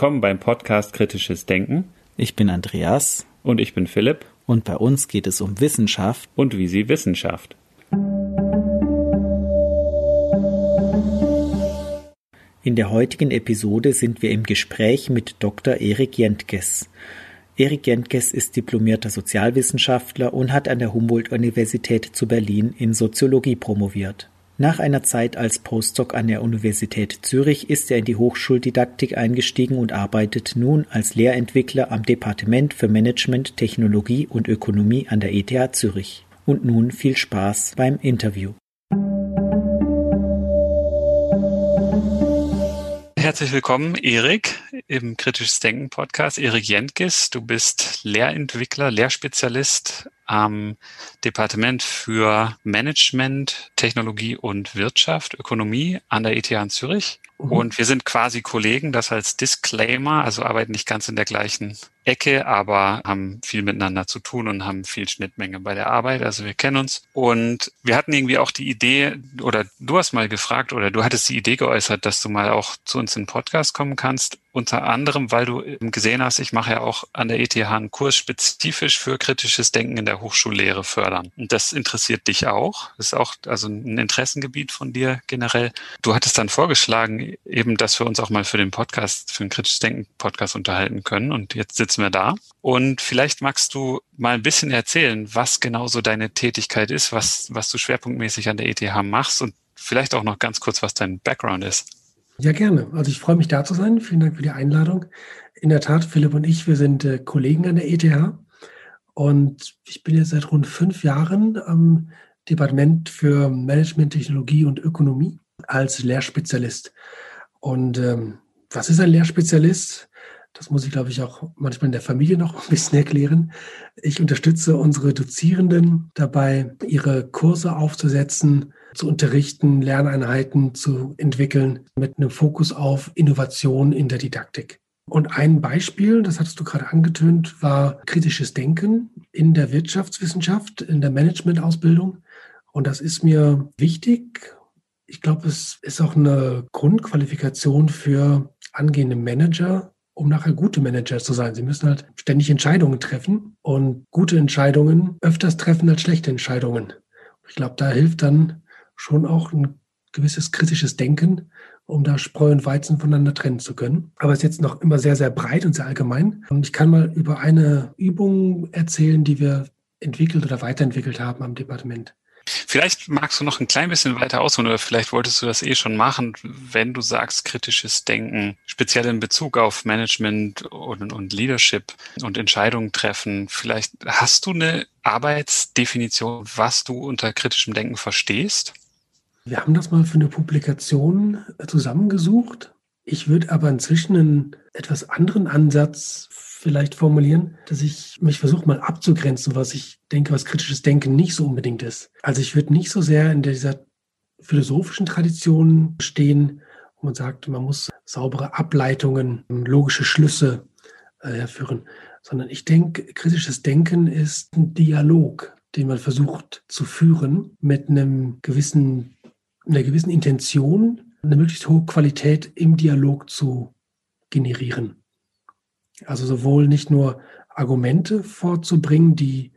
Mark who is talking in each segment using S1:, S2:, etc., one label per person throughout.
S1: Willkommen beim Podcast Kritisches Denken.
S2: Ich bin Andreas.
S1: Und ich bin Philipp.
S2: Und bei uns geht es um Wissenschaft.
S1: Und wie sie Wissenschaft.
S2: In der heutigen Episode sind wir im Gespräch mit Dr. Erik Jentges. Erik Jentges ist diplomierter Sozialwissenschaftler und hat an der Humboldt-Universität zu Berlin in Soziologie promoviert. Nach einer Zeit als Postdoc an der Universität Zürich ist er in die Hochschuldidaktik eingestiegen und arbeitet nun als Lehrentwickler am Departement für Management, Technologie und Ökonomie an der ETH Zürich. Und nun viel Spaß beim Interview.
S1: Herzlich willkommen, Erik, im Kritisches Denken Podcast. Erik Jentges, du bist Lehrentwickler, Lehrspezialist am Departement für Management, Technologie und Wirtschaft, Ökonomie an der ETH in Zürich. Mhm. Und wir sind quasi Kollegen, das als Disclaimer, also arbeiten nicht ganz in der gleichen Ecke, aber haben viel miteinander zu tun und haben viel Schnittmenge bei der Arbeit. Also wir kennen uns. Und wir hatten irgendwie auch die Idee, oder du hast mal gefragt, oder du hattest die Idee geäußert, dass du mal auch zu uns in den Podcast kommen kannst. Unter anderem, weil du gesehen hast, ich mache ja auch an der ETH einen Kurs spezifisch für kritisches Denken in der Hochschullehre fördern. Und das interessiert dich auch. Das ist auch also ein Interessengebiet von dir generell. Du hattest dann vorgeschlagen, eben, dass wir uns auch mal für den Podcast, für den kritisches Denken Podcast unterhalten können. Und jetzt sitzen wir da. Und vielleicht magst du mal ein bisschen erzählen, was genau so deine Tätigkeit ist, was, was du schwerpunktmäßig an der ETH machst und vielleicht auch noch ganz kurz, was dein Background ist.
S3: Ja, gerne. Also ich freue mich da zu sein. Vielen Dank für die Einladung. In der Tat, Philipp und ich, wir sind äh, Kollegen an der ETH. Und ich bin jetzt seit rund fünf Jahren am Departement für Management, Technologie und Ökonomie als Lehrspezialist. Und ähm, was ist ein Lehrspezialist? Das muss ich, glaube ich, auch manchmal in der Familie noch ein bisschen erklären. Ich unterstütze unsere Dozierenden dabei, ihre Kurse aufzusetzen, zu unterrichten, Lerneinheiten zu entwickeln mit einem Fokus auf Innovation in der Didaktik. Und ein Beispiel, das hattest du gerade angetönt, war kritisches Denken in der Wirtschaftswissenschaft, in der Managementausbildung. Und das ist mir wichtig. Ich glaube, es ist auch eine Grundqualifikation für angehende Manager, um nachher gute Manager zu sein. Sie müssen halt ständig Entscheidungen treffen und gute Entscheidungen öfters treffen als schlechte Entscheidungen. Ich glaube, da hilft dann schon auch ein gewisses kritisches Denken, um da Spreu und Weizen voneinander trennen zu können. Aber es ist jetzt noch immer sehr, sehr breit und sehr allgemein. Und ich kann mal über eine Übung erzählen, die wir entwickelt oder weiterentwickelt haben am Departement.
S1: Vielleicht magst du noch ein klein bisschen weiter ausholen oder vielleicht wolltest du das eh schon machen, wenn du sagst kritisches Denken, speziell in Bezug auf Management und, und Leadership und Entscheidungen treffen. Vielleicht hast du eine Arbeitsdefinition, was du unter kritischem Denken verstehst?
S3: Wir haben das mal für eine Publikation zusammengesucht. Ich würde aber inzwischen einen etwas anderen Ansatz vielleicht formulieren, dass ich mich versuche mal abzugrenzen, was ich denke, was kritisches Denken nicht so unbedingt ist. Also ich würde nicht so sehr in dieser philosophischen Tradition stehen, wo man sagt, man muss saubere Ableitungen, logische Schlüsse äh, herführen, sondern ich denke, kritisches Denken ist ein Dialog, den man versucht zu führen mit einem gewissen, einer gewissen Intention, eine möglichst hohe Qualität im Dialog zu generieren. Also sowohl nicht nur Argumente vorzubringen, die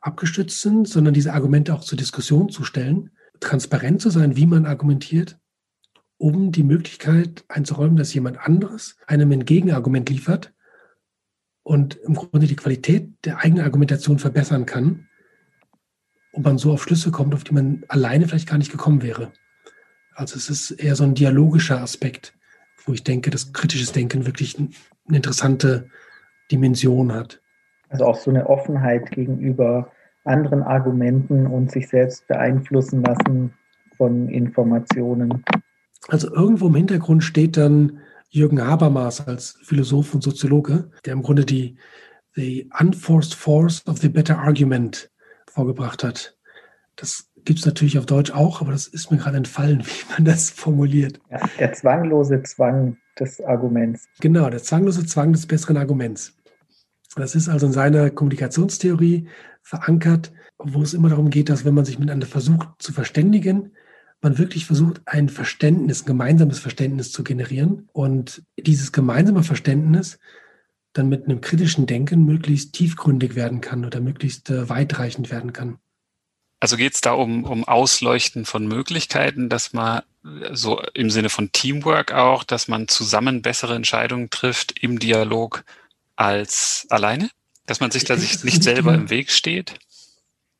S3: abgestützt sind, sondern diese Argumente auch zur Diskussion zu stellen, transparent zu sein, wie man argumentiert, um die Möglichkeit einzuräumen, dass jemand anderes einem ein Gegenargument liefert und im Grunde die Qualität der eigenen Argumentation verbessern kann und man so auf Schlüsse kommt, auf die man alleine vielleicht gar nicht gekommen wäre. Also es ist eher so ein dialogischer Aspekt, wo ich denke, dass kritisches Denken wirklich eine interessante Dimension hat.
S4: Also auch so eine Offenheit gegenüber anderen Argumenten und sich selbst beeinflussen lassen von Informationen.
S3: Also irgendwo im Hintergrund steht dann Jürgen Habermas als Philosoph und Soziologe, der im Grunde die the unforced force of the better argument vorgebracht hat. Das gibt es natürlich auf Deutsch auch, aber das ist mir gerade entfallen, wie man das formuliert.
S4: Ja, der zwanglose Zwang des Arguments.
S3: Genau, der zwanglose Zwang des besseren Arguments. Das ist also in seiner Kommunikationstheorie verankert, wo es immer darum geht, dass wenn man sich miteinander versucht zu verständigen, man wirklich versucht, ein Verständnis, ein gemeinsames Verständnis zu generieren und dieses gemeinsame Verständnis dann mit einem kritischen Denken möglichst tiefgründig werden kann oder möglichst äh, weitreichend werden kann.
S1: Also geht es da um, um Ausleuchten von Möglichkeiten, dass man so im Sinne von Teamwork auch, dass man zusammen bessere Entscheidungen trifft im Dialog als alleine? Dass man sich ich da sich nicht selber im Weg steht?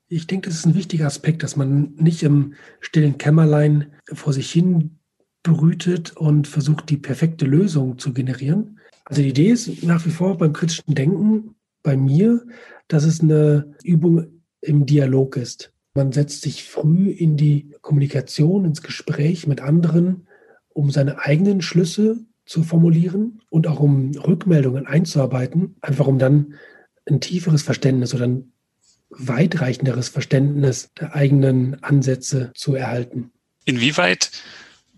S3: Ich denke, das ist ein wichtiger Aspekt, dass man nicht im stillen Kämmerlein vor sich hin brütet und versucht, die perfekte Lösung zu generieren. Also die Idee ist nach wie vor beim kritischen Denken bei mir, dass es eine Übung im Dialog ist. Man setzt sich früh in die Kommunikation, ins Gespräch mit anderen, um seine eigenen Schlüsse zu formulieren und auch um Rückmeldungen einzuarbeiten, einfach um dann ein tieferes Verständnis oder ein weitreichenderes Verständnis der eigenen Ansätze zu erhalten.
S1: Inwieweit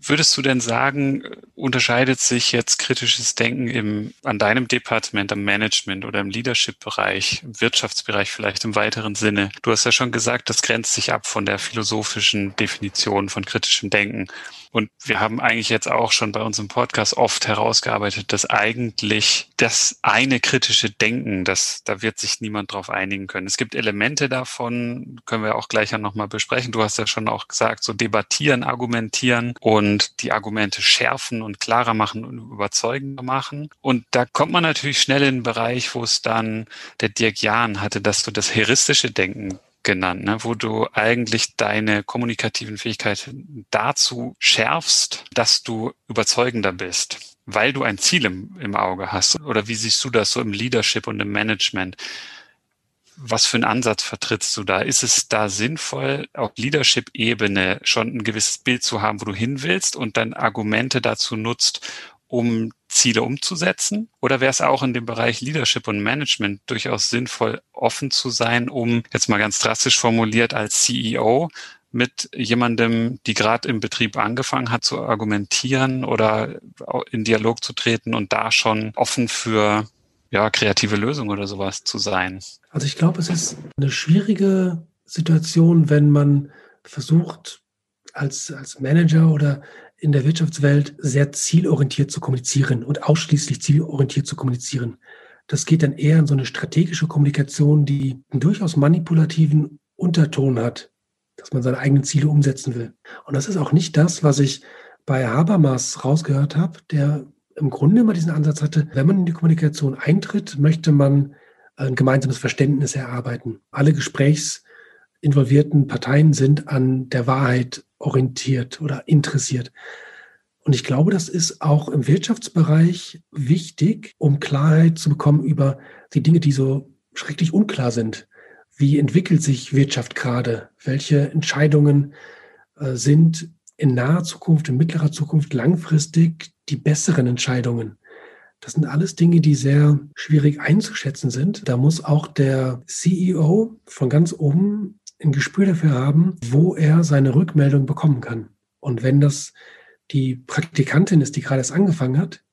S1: würdest du denn sagen, unterscheidet sich jetzt kritisches Denken im, an deinem Departement, am Management oder im Leadership-Bereich, im Wirtschaftsbereich vielleicht im weiteren Sinne? Du hast ja schon gesagt, das grenzt sich ab von der philosophischen Definition von kritischem Denken. Und wir haben eigentlich jetzt auch schon bei unserem Podcast oft herausgearbeitet, dass eigentlich das eine kritische Denken, das, da wird sich niemand drauf einigen können. Es gibt Elemente davon, können wir auch gleich nochmal besprechen. Du hast ja schon auch gesagt, so debattieren, argumentieren und die Argumente schärfen und klarer machen und überzeugender machen. Und da kommt man natürlich schnell in den Bereich, wo es dann der Dirk Jahn hatte, dass du das heuristische Denken genannt, ne, wo du eigentlich deine kommunikativen Fähigkeiten dazu schärfst, dass du überzeugender bist, weil du ein Ziel im, im Auge hast. Oder wie siehst du das so im Leadership und im Management? Was für einen Ansatz vertrittst du da? Ist es da sinnvoll, auf Leadership-Ebene schon ein gewisses Bild zu haben, wo du hin willst und dann Argumente dazu nutzt, um Ziele umzusetzen? Oder wäre es auch in dem Bereich Leadership und Management durchaus sinnvoll, offen zu sein, um jetzt mal ganz drastisch formuliert als CEO mit jemandem, die gerade im Betrieb angefangen hat zu argumentieren oder in Dialog zu treten und da schon offen für ja, kreative Lösungen oder sowas zu sein?
S3: Also ich glaube, es ist eine schwierige Situation, wenn man versucht, als, als Manager oder in der Wirtschaftswelt sehr zielorientiert zu kommunizieren und ausschließlich zielorientiert zu kommunizieren. Das geht dann eher in so eine strategische Kommunikation, die einen durchaus manipulativen Unterton hat, dass man seine eigenen Ziele umsetzen will. Und das ist auch nicht das, was ich bei Habermas rausgehört habe, der im Grunde immer diesen Ansatz hatte, wenn man in die Kommunikation eintritt, möchte man ein gemeinsames Verständnis erarbeiten. Alle gesprächsinvolvierten Parteien sind an der Wahrheit orientiert oder interessiert. Und ich glaube, das ist auch im Wirtschaftsbereich wichtig, um Klarheit zu bekommen über die Dinge, die so schrecklich unklar sind. Wie entwickelt sich Wirtschaft gerade? Welche Entscheidungen äh, sind in naher Zukunft, in mittlerer Zukunft langfristig die besseren Entscheidungen? Das sind alles Dinge, die sehr schwierig einzuschätzen sind. Da muss auch der CEO von ganz oben ein Gespür dafür haben, wo er seine Rückmeldung bekommen kann. Und wenn das die Praktikantin ist, die gerade erst angefangen hat,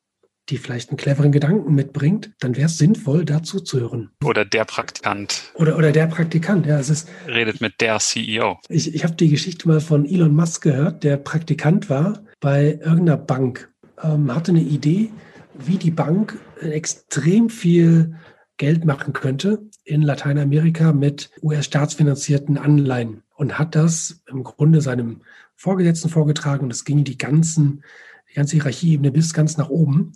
S3: die vielleicht einen cleveren Gedanken mitbringt, dann wäre es sinnvoll, dazu zu hören.
S1: Oder der Praktikant.
S3: Oder, oder der Praktikant, ja. Es ist,
S1: Redet mit der CEO.
S3: Ich, ich habe die Geschichte mal von Elon Musk gehört, der Praktikant war bei irgendeiner Bank, ähm, hatte eine Idee, wie die Bank extrem viel Geld machen könnte in Lateinamerika mit US-staatsfinanzierten Anleihen und hat das im Grunde seinem Vorgesetzten vorgetragen und es ging die ganzen, die ganze Hierarchieebene bis ganz nach oben,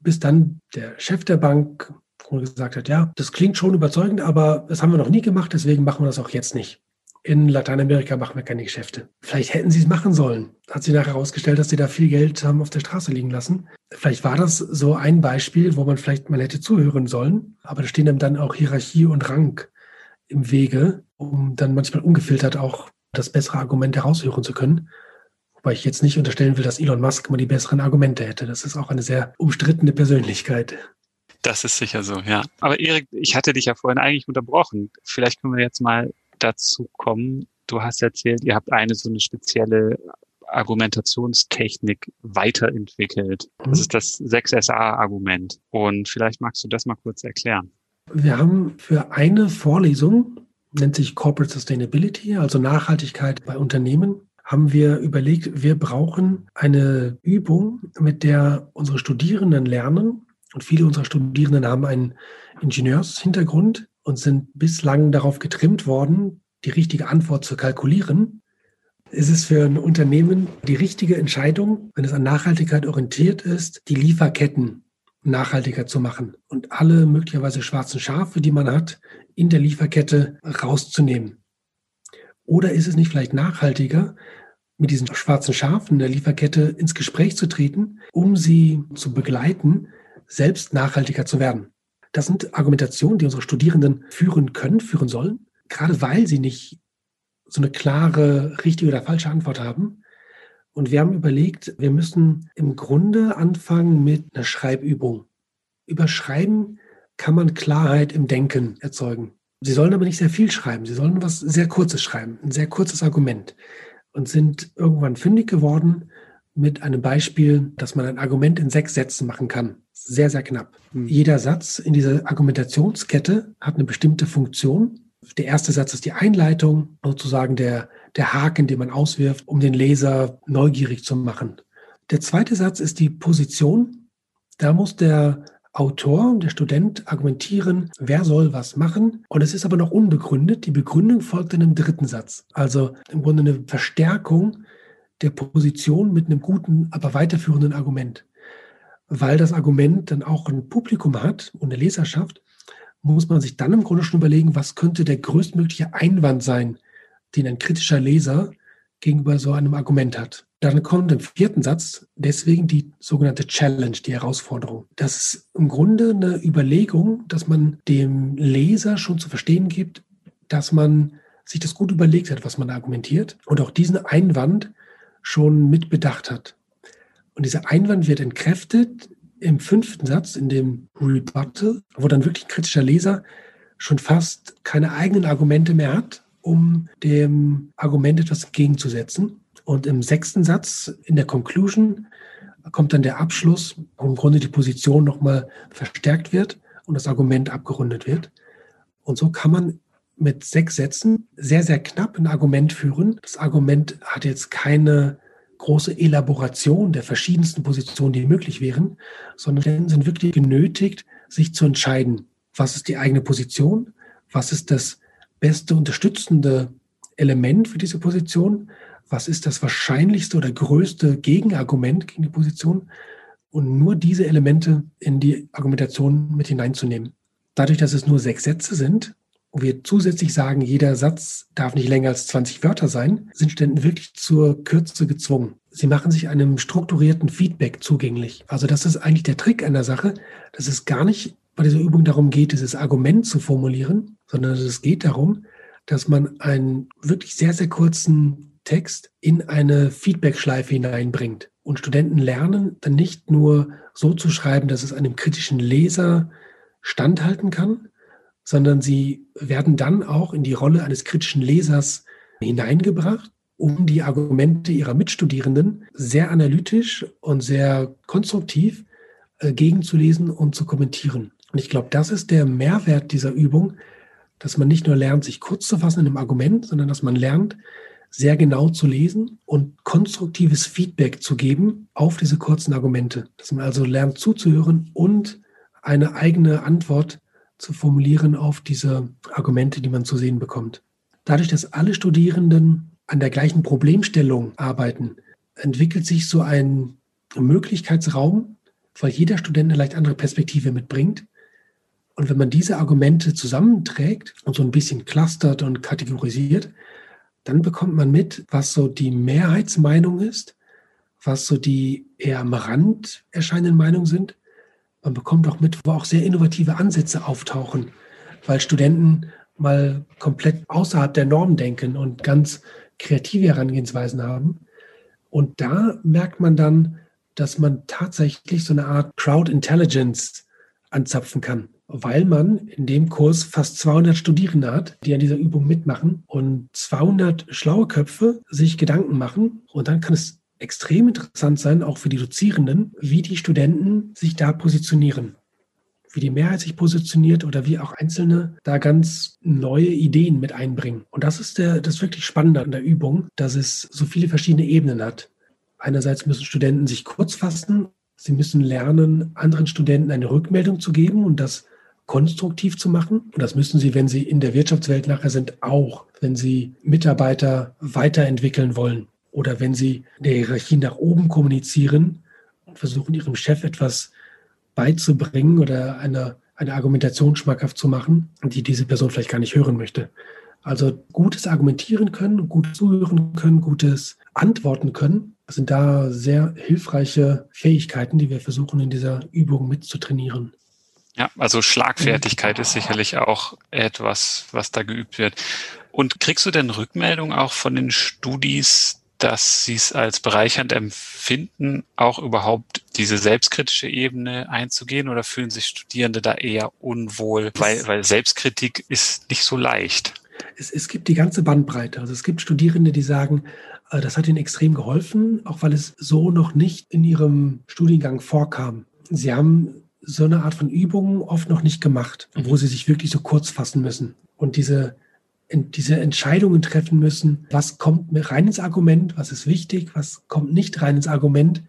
S3: bis dann der Chef der Bank gesagt hat, ja, das klingt schon überzeugend, aber das haben wir noch nie gemacht, deswegen machen wir das auch jetzt nicht in Lateinamerika machen wir keine Geschäfte. Vielleicht hätten sie es machen sollen. Hat sich nachher herausgestellt, dass sie da viel Geld haben auf der Straße liegen lassen. Vielleicht war das so ein Beispiel, wo man vielleicht mal hätte zuhören sollen. Aber da stehen dann auch Hierarchie und Rang im Wege, um dann manchmal ungefiltert auch das bessere Argument heraushören zu können. Wobei ich jetzt nicht unterstellen will, dass Elon Musk immer die besseren Argumente hätte. Das ist auch eine sehr umstrittene Persönlichkeit.
S1: Das ist sicher so, ja. Aber Erik, ich hatte dich ja vorhin eigentlich unterbrochen. Vielleicht können wir jetzt mal dazu kommen. Du hast erzählt, ihr habt eine so eine spezielle Argumentationstechnik weiterentwickelt. Das mhm. ist das 6SA-Argument. Und vielleicht magst du das mal kurz erklären.
S3: Wir haben für eine Vorlesung, nennt sich Corporate Sustainability, also Nachhaltigkeit bei Unternehmen, haben wir überlegt, wir brauchen eine Übung, mit der unsere Studierenden lernen. Und viele unserer Studierenden haben einen Ingenieurshintergrund und sind bislang darauf getrimmt worden, die richtige Antwort zu kalkulieren. Ist es für ein Unternehmen die richtige Entscheidung, wenn es an Nachhaltigkeit orientiert ist, die Lieferketten nachhaltiger zu machen und alle möglicherweise schwarzen Schafe, die man hat, in der Lieferkette rauszunehmen? Oder ist es nicht vielleicht nachhaltiger, mit diesen schwarzen Schafen der Lieferkette ins Gespräch zu treten, um sie zu begleiten, selbst nachhaltiger zu werden? Das sind Argumentationen, die unsere Studierenden führen können, führen sollen, gerade weil sie nicht so eine klare, richtige oder falsche Antwort haben. Und wir haben überlegt, wir müssen im Grunde anfangen mit einer Schreibübung. Über Schreiben kann man Klarheit im Denken erzeugen. Sie sollen aber nicht sehr viel schreiben. Sie sollen was sehr Kurzes schreiben, ein sehr kurzes Argument. Und sind irgendwann fündig geworden mit einem Beispiel, dass man ein Argument in sechs Sätzen machen kann. Sehr, sehr knapp. Mhm. Jeder Satz in dieser Argumentationskette hat eine bestimmte Funktion. Der erste Satz ist die Einleitung, sozusagen der, der Haken, den man auswirft, um den Leser neugierig zu machen. Der zweite Satz ist die Position. Da muss der Autor, der Student argumentieren, wer soll was machen. Und es ist aber noch unbegründet. Die Begründung folgt in einem dritten Satz. Also im Grunde eine Verstärkung der Position mit einem guten, aber weiterführenden Argument. Weil das Argument dann auch ein Publikum hat und eine Leserschaft, muss man sich dann im Grunde schon überlegen, was könnte der größtmögliche Einwand sein, den ein kritischer Leser gegenüber so einem Argument hat. Dann kommt im vierten Satz deswegen die sogenannte Challenge, die Herausforderung. Das ist im Grunde eine Überlegung, dass man dem Leser schon zu verstehen gibt, dass man sich das gut überlegt hat, was man argumentiert und auch diesen Einwand schon mitbedacht hat. Und dieser Einwand wird entkräftet im fünften Satz, in dem Rebuttal, wo dann wirklich ein kritischer Leser schon fast keine eigenen Argumente mehr hat, um dem Argument etwas entgegenzusetzen. Und im sechsten Satz, in der Conclusion, kommt dann der Abschluss, wo im Grunde die Position nochmal verstärkt wird und das Argument abgerundet wird. Und so kann man mit sechs Sätzen sehr, sehr knapp ein Argument führen. Das Argument hat jetzt keine große Elaboration der verschiedensten Positionen, die möglich wären, sondern sind wirklich genötigt, sich zu entscheiden, was ist die eigene Position, was ist das beste unterstützende Element für diese Position, was ist das wahrscheinlichste oder größte Gegenargument gegen die Position und nur diese Elemente in die Argumentation mit hineinzunehmen. Dadurch, dass es nur sechs Sätze sind, wo wir zusätzlich sagen, jeder Satz darf nicht länger als 20 Wörter sein, sind Studenten wirklich zur Kürze gezwungen. Sie machen sich einem strukturierten Feedback zugänglich. Also das ist eigentlich der Trick an der Sache, dass es gar nicht bei dieser Übung darum geht, dieses Argument zu formulieren, sondern es geht darum, dass man einen wirklich sehr, sehr kurzen Text in eine Feedback-Schleife hineinbringt. Und Studenten lernen dann nicht nur so zu schreiben, dass es einem kritischen Leser standhalten kann, sondern sie werden dann auch in die Rolle eines kritischen Lesers hineingebracht, um die Argumente ihrer Mitstudierenden sehr analytisch und sehr konstruktiv äh, gegenzulesen und zu kommentieren. Und ich glaube, das ist der Mehrwert dieser Übung, dass man nicht nur lernt, sich kurz zu fassen in einem Argument, sondern dass man lernt, sehr genau zu lesen und konstruktives Feedback zu geben auf diese kurzen Argumente. Dass man also lernt zuzuhören und eine eigene Antwort zu formulieren auf diese Argumente, die man zu sehen bekommt. Dadurch, dass alle Studierenden an der gleichen Problemstellung arbeiten, entwickelt sich so ein Möglichkeitsraum, weil jeder Student eine leicht andere Perspektive mitbringt. Und wenn man diese Argumente zusammenträgt und so ein bisschen clustert und kategorisiert, dann bekommt man mit, was so die Mehrheitsmeinung ist, was so die eher am Rand erscheinenden Meinungen sind man bekommt auch mit, wo auch sehr innovative Ansätze auftauchen, weil Studenten mal komplett außerhalb der Norm denken und ganz kreative Herangehensweisen haben. Und da merkt man dann, dass man tatsächlich so eine Art Crowd Intelligence anzapfen kann, weil man in dem Kurs fast 200 Studierende hat, die an dieser Übung mitmachen und 200 schlaue Köpfe sich Gedanken machen. Und dann kann es extrem interessant sein, auch für die Dozierenden, wie die Studenten sich da positionieren. wie die Mehrheit sich positioniert oder wie auch Einzelne da ganz neue Ideen mit einbringen. Und das ist der, das wirklich Spannende an der Übung, dass es so viele verschiedene Ebenen hat. Einerseits müssen Studenten sich kurz fassen. Sie müssen lernen, anderen Studenten eine Rückmeldung zu geben und das konstruktiv zu machen. Und das müssen sie, wenn sie in der Wirtschaftswelt nachher sind, auch, wenn sie Mitarbeiter weiterentwickeln wollen oder wenn sie in der Hierarchie nach oben kommunizieren und versuchen, ihrem Chef etwas beizubringen oder eine, eine Argumentation schmackhaft zu machen, die diese Person vielleicht gar nicht hören möchte. Also gutes Argumentieren können, gut zuhören können, gutes Antworten können, das sind da sehr hilfreiche Fähigkeiten, die wir versuchen in dieser Übung mitzutrainieren.
S1: Ja, also Schlagfertigkeit ist sicherlich auch etwas, was da geübt wird. Und kriegst du denn Rückmeldung auch von den Studis, dass sie es als bereichernd empfinden, auch überhaupt diese selbstkritische Ebene einzugehen oder fühlen sich Studierende da eher unwohl, weil, weil Selbstkritik ist nicht so leicht?
S3: Es, es gibt die ganze Bandbreite. Also es gibt Studierende, die sagen, äh, das hat ihnen extrem geholfen, auch weil es so noch nicht in ihrem Studiengang vorkam. Sie haben so eine Art von Übungen oft noch nicht gemacht, wo mhm. sie sich wirklich so kurz fassen müssen. Und diese diese Entscheidungen treffen müssen, was kommt rein ins Argument, was ist wichtig, was kommt nicht rein ins Argument,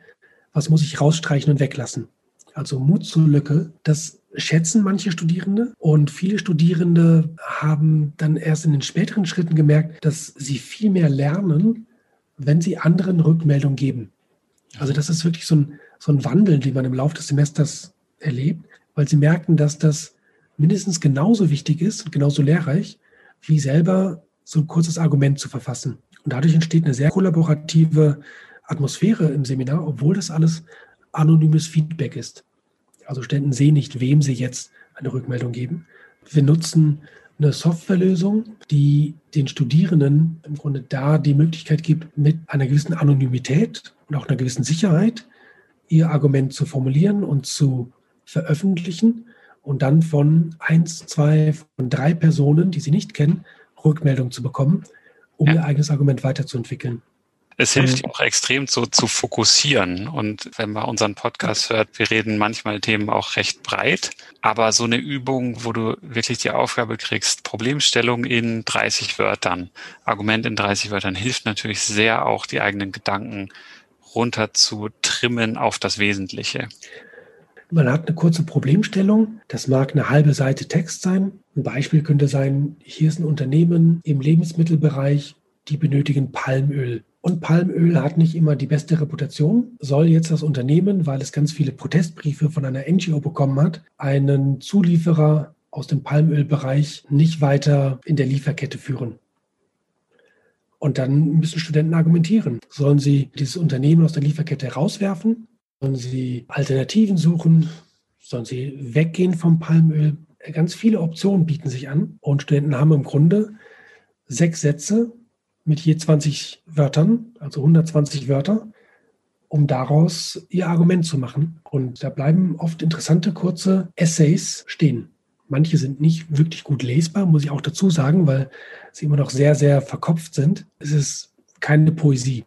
S3: was muss ich rausstreichen und weglassen. Also Mut zur Lücke, das schätzen manche Studierende und viele Studierende haben dann erst in den späteren Schritten gemerkt, dass sie viel mehr lernen, wenn sie anderen Rückmeldung geben. Also das ist wirklich so ein, so ein Wandel, den man im Laufe des Semesters erlebt, weil sie merken, dass das mindestens genauso wichtig ist und genauso lehrreich, wie selber so ein kurzes Argument zu verfassen. Und dadurch entsteht eine sehr kollaborative Atmosphäre im Seminar, obwohl das alles anonymes Feedback ist. Also Studenten sehen nicht, wem sie jetzt eine Rückmeldung geben. Wir nutzen eine Softwarelösung, die den Studierenden im Grunde da die Möglichkeit gibt, mit einer gewissen Anonymität und auch einer gewissen Sicherheit ihr Argument zu formulieren und zu veröffentlichen und dann von eins, zwei, von drei Personen, die sie nicht kennen, Rückmeldung zu bekommen, um ja. ihr eigenes Argument weiterzuentwickeln.
S1: Es hilft auch extrem so zu fokussieren. Und wenn man unseren Podcast hört, wir reden manchmal Themen auch recht breit. Aber so eine Übung, wo du wirklich die Aufgabe kriegst, Problemstellung in 30 Wörtern, Argument in 30 Wörtern, hilft natürlich sehr auch die eigenen Gedanken runter zu trimmen auf das Wesentliche.
S3: Man hat eine kurze Problemstellung. Das mag eine halbe Seite Text sein. Ein Beispiel könnte sein, hier ist ein Unternehmen im Lebensmittelbereich, die benötigen Palmöl. Und Palmöl hat nicht immer die beste Reputation. Soll jetzt das Unternehmen, weil es ganz viele Protestbriefe von einer NGO bekommen hat, einen Zulieferer aus dem Palmölbereich nicht weiter in der Lieferkette führen. Und dann müssen Studenten argumentieren. Sollen sie dieses Unternehmen aus der Lieferkette rauswerfen Sollen Sie Alternativen suchen? Sollen Sie weggehen vom Palmöl? Ganz viele Optionen bieten sich an und Studenten haben im Grunde sechs Sätze mit je 20 Wörtern, also 120 Wörter, um daraus ihr Argument zu machen. Und da bleiben oft interessante kurze Essays stehen. Manche sind nicht wirklich gut lesbar, muss ich auch dazu sagen, weil sie immer noch sehr, sehr verkopft sind. Es ist keine Poesie.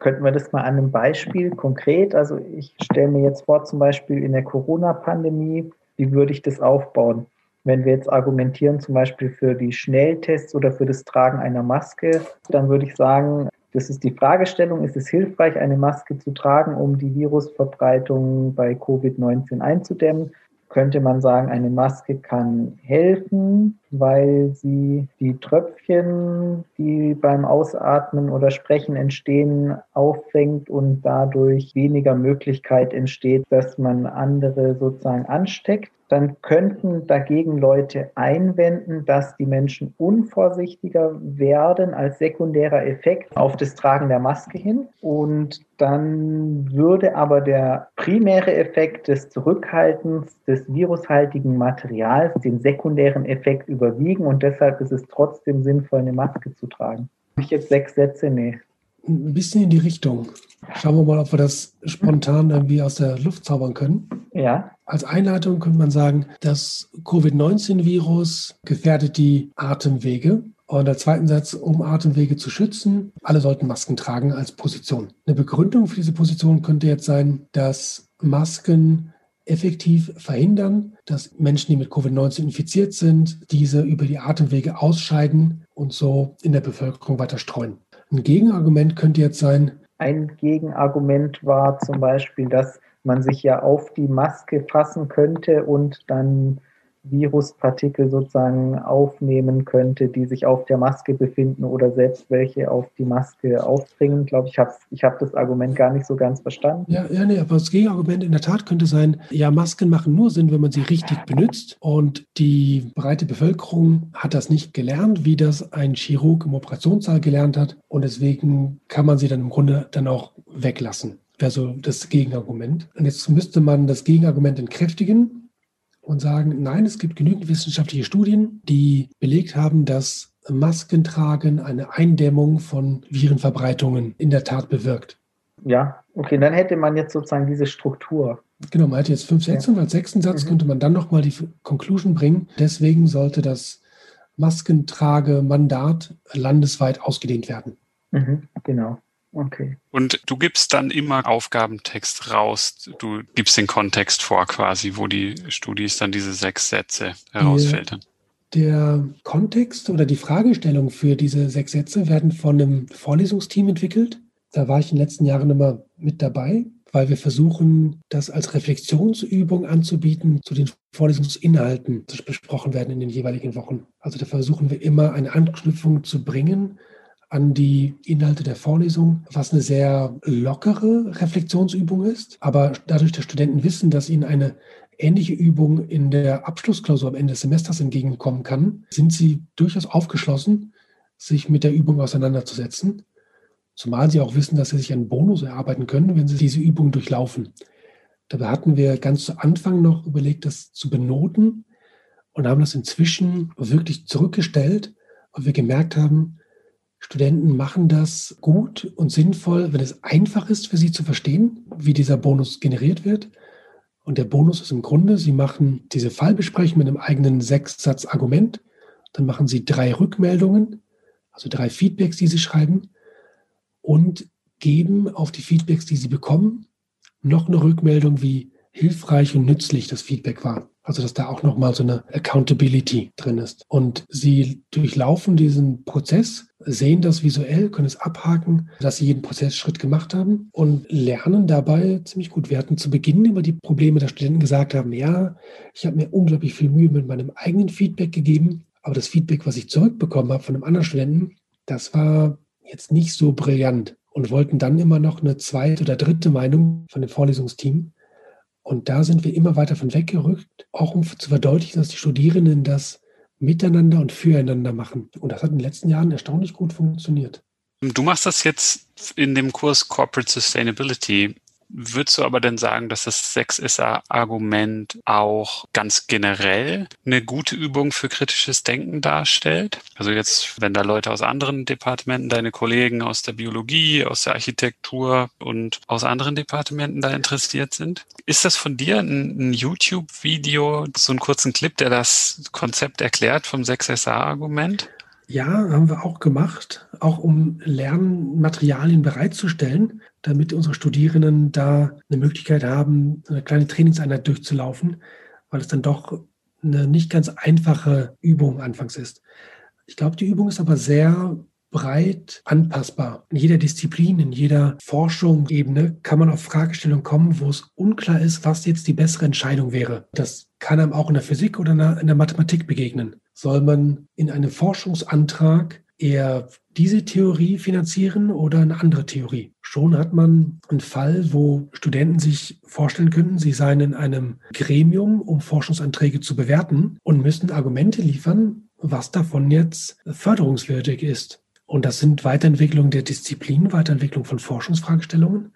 S4: Könnten wir das mal an einem Beispiel konkret? Also ich stelle mir jetzt vor, zum Beispiel in der Corona-Pandemie, wie würde ich das aufbauen? Wenn wir jetzt argumentieren, zum Beispiel für die Schnelltests oder für das Tragen einer Maske, dann würde ich sagen, das ist die Fragestellung, ist es hilfreich, eine Maske zu tragen, um die Virusverbreitung bei Covid-19 einzudämmen? Könnte man sagen, eine Maske kann helfen, weil sie die Tröpfchen, die beim Ausatmen oder Sprechen entstehen, auffängt und dadurch weniger Möglichkeit entsteht, dass man andere sozusagen ansteckt dann könnten dagegen Leute einwenden, dass die Menschen unvorsichtiger werden als sekundärer Effekt auf das Tragen der Maske hin. Und dann würde aber der primäre Effekt des Zurückhaltens des virushaltigen Materials den sekundären Effekt überwiegen und deshalb ist es trotzdem sinnvoll, eine Maske zu tragen. Habe ich jetzt sechs Sätze? Nee.
S3: Ein bisschen in die Richtung. Schauen wir mal, ob wir das spontan irgendwie aus der Luft zaubern können.
S4: Ja.
S3: Als Einleitung könnte man sagen, das Covid-19-Virus gefährdet die Atemwege. Und der zweite Satz, um Atemwege zu schützen, alle sollten Masken tragen als Position. Eine Begründung für diese Position könnte jetzt sein, dass Masken effektiv verhindern, dass Menschen, die mit Covid-19 infiziert sind, diese über die Atemwege ausscheiden und so in der Bevölkerung weiter streuen. Ein Gegenargument könnte jetzt sein.
S4: Ein Gegenargument war zum Beispiel, dass man sich ja auf die Maske fassen könnte und dann Viruspartikel sozusagen aufnehmen könnte, die sich auf der Maske befinden oder selbst welche auf die Maske aufdringen. Ich glaube, ich habe ich hab das Argument gar nicht so ganz verstanden.
S3: Ja, ja, nee, aber das Gegenargument in der Tat könnte sein, ja, Masken machen nur Sinn, wenn man sie richtig benutzt und die breite Bevölkerung hat das nicht gelernt, wie das ein Chirurg im Operationssaal gelernt hat und deswegen kann man sie dann im Grunde dann auch weglassen wäre so das Gegenargument. Und jetzt müsste man das Gegenargument entkräftigen und sagen, nein, es gibt genügend wissenschaftliche Studien, die belegt haben, dass Maskentragen eine Eindämmung von Virenverbreitungen in der Tat bewirkt.
S4: Ja, okay, dann hätte man jetzt sozusagen diese Struktur.
S3: Genau, man hätte jetzt fünf Sätze und als sechsten Satz mhm. könnte man dann nochmal die Conclusion bringen. Deswegen sollte das Maskentragemandat landesweit ausgedehnt werden.
S4: Mhm, genau. Okay.
S1: Und du gibst dann immer Aufgabentext raus. Du gibst den Kontext vor quasi, wo die Studis dann diese sechs Sätze herausfiltern.
S3: Der Kontext oder die Fragestellung für diese sechs Sätze werden von einem Vorlesungsteam entwickelt. Da war ich in den letzten Jahren immer mit dabei, weil wir versuchen, das als Reflexionsübung anzubieten zu den Vorlesungsinhalten, die besprochen werden in den jeweiligen Wochen. Also da versuchen wir immer eine Anknüpfung zu bringen an die Inhalte der Vorlesung, was eine sehr lockere Reflexionsübung ist. Aber dadurch, dass Studenten wissen, dass ihnen eine ähnliche Übung in der Abschlussklausur am Ende des Semesters entgegenkommen kann, sind sie durchaus aufgeschlossen, sich mit der Übung auseinanderzusetzen. Zumal sie auch wissen, dass sie sich einen Bonus erarbeiten können, wenn sie diese Übung durchlaufen. Dabei hatten wir ganz zu Anfang noch überlegt, das zu benoten und haben das inzwischen wirklich zurückgestellt, weil wir gemerkt haben, Studenten machen das gut und sinnvoll, wenn es einfach ist für sie zu verstehen, wie dieser Bonus generiert wird. Und der Bonus ist im Grunde, sie machen diese Fallbesprechung mit einem eigenen Sechssatz-Argument. Dann machen sie drei Rückmeldungen, also drei Feedbacks, die sie schreiben und geben auf die Feedbacks, die sie bekommen, noch eine Rückmeldung, wie hilfreich und nützlich das Feedback war. Also dass da auch nochmal so eine Accountability drin ist. Und sie durchlaufen diesen Prozess, sehen das visuell, können es abhaken, dass sie jeden Prozessschritt gemacht haben und lernen dabei ziemlich gut. Wir hatten zu Beginn immer die Probleme, dass Studenten gesagt haben, ja, ich habe mir unglaublich viel Mühe mit meinem eigenen Feedback gegeben, aber das Feedback, was ich zurückbekommen habe von einem anderen Studenten, das war jetzt nicht so brillant und wollten dann immer noch eine zweite oder dritte Meinung von dem Vorlesungsteam. Und da sind wir immer weiter von weggerückt, auch um zu verdeutlichen, dass die Studierenden das miteinander und füreinander machen. Und das hat in den letzten Jahren erstaunlich gut funktioniert.
S1: Du machst das jetzt in dem Kurs Corporate Sustainability. Würdest du aber denn sagen, dass das 6SA-Argument auch ganz generell eine gute Übung für kritisches Denken darstellt? Also jetzt, wenn da Leute aus anderen Departementen, deine Kollegen aus der Biologie, aus der Architektur und aus anderen Departementen da interessiert sind. Ist das von dir ein, ein YouTube-Video, so einen kurzen Clip, der das Konzept erklärt vom 6SA-Argument?
S3: Ja, haben wir auch gemacht, auch um Lernmaterialien bereitzustellen, damit unsere Studierenden da eine Möglichkeit haben, eine kleine Trainingseinheit durchzulaufen, weil es dann doch eine nicht ganz einfache Übung anfangs ist. Ich glaube, die Übung ist aber sehr breit anpassbar. In jeder Disziplin, in jeder Forschungsebene kann man auf Fragestellungen kommen, wo es unklar ist, was jetzt die bessere Entscheidung wäre. Das kann einem auch in der Physik oder in der Mathematik begegnen. Soll man in einem Forschungsantrag eher diese Theorie finanzieren oder eine andere Theorie? Schon hat man einen Fall, wo Studenten sich vorstellen könnten, sie seien in einem Gremium, um Forschungsanträge zu bewerten und müssen Argumente liefern, was davon jetzt förderungswürdig ist. Und das sind Weiterentwicklung der Disziplin, Weiterentwicklung von Forschungsfragestellungen,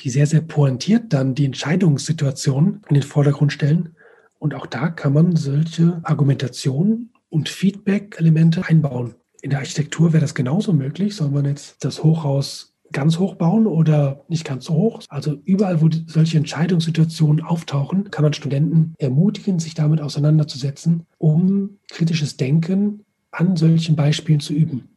S3: die sehr, sehr pointiert dann die Entscheidungssituation in den Vordergrund stellen. Und auch da kann man solche Argumentationen und Feedback-Elemente einbauen. In der Architektur wäre das genauso möglich. Soll man jetzt das Hochhaus ganz hoch bauen oder nicht ganz so hoch? Also überall, wo solche Entscheidungssituationen auftauchen, kann man Studenten ermutigen, sich damit auseinanderzusetzen, um kritisches Denken an solchen Beispielen zu üben.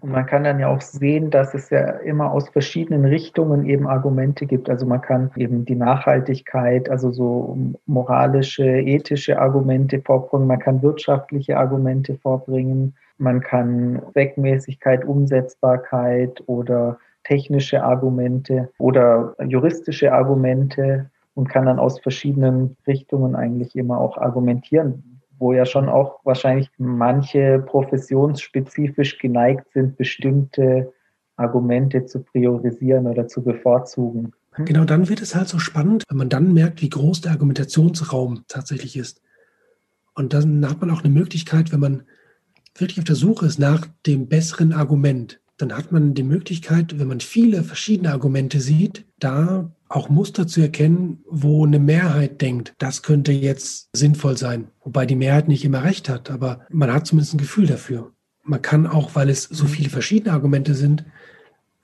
S4: Und man kann dann ja auch sehen, dass es ja immer aus verschiedenen Richtungen eben Argumente gibt. Also man kann eben die Nachhaltigkeit, also so moralische, ethische Argumente vorbringen, man kann wirtschaftliche Argumente vorbringen, man kann Zweckmäßigkeit, Umsetzbarkeit oder technische Argumente oder juristische Argumente und kann dann aus verschiedenen Richtungen eigentlich immer auch argumentieren, wo ja schon auch wahrscheinlich manche professionsspezifisch geneigt sind, bestimmte Argumente zu priorisieren oder zu bevorzugen.
S3: Genau dann wird es halt so spannend, wenn man dann merkt, wie groß der Argumentationsraum tatsächlich ist. Und dann hat man auch eine Möglichkeit, wenn man wirklich auf der Suche ist nach dem besseren Argument, dann hat man die Möglichkeit, wenn man viele verschiedene Argumente sieht, da auch Muster zu erkennen, wo eine Mehrheit denkt, das könnte jetzt sinnvoll sein. Wobei die Mehrheit nicht immer recht hat, aber man hat zumindest ein Gefühl dafür. Man kann auch, weil es so viele verschiedene Argumente sind,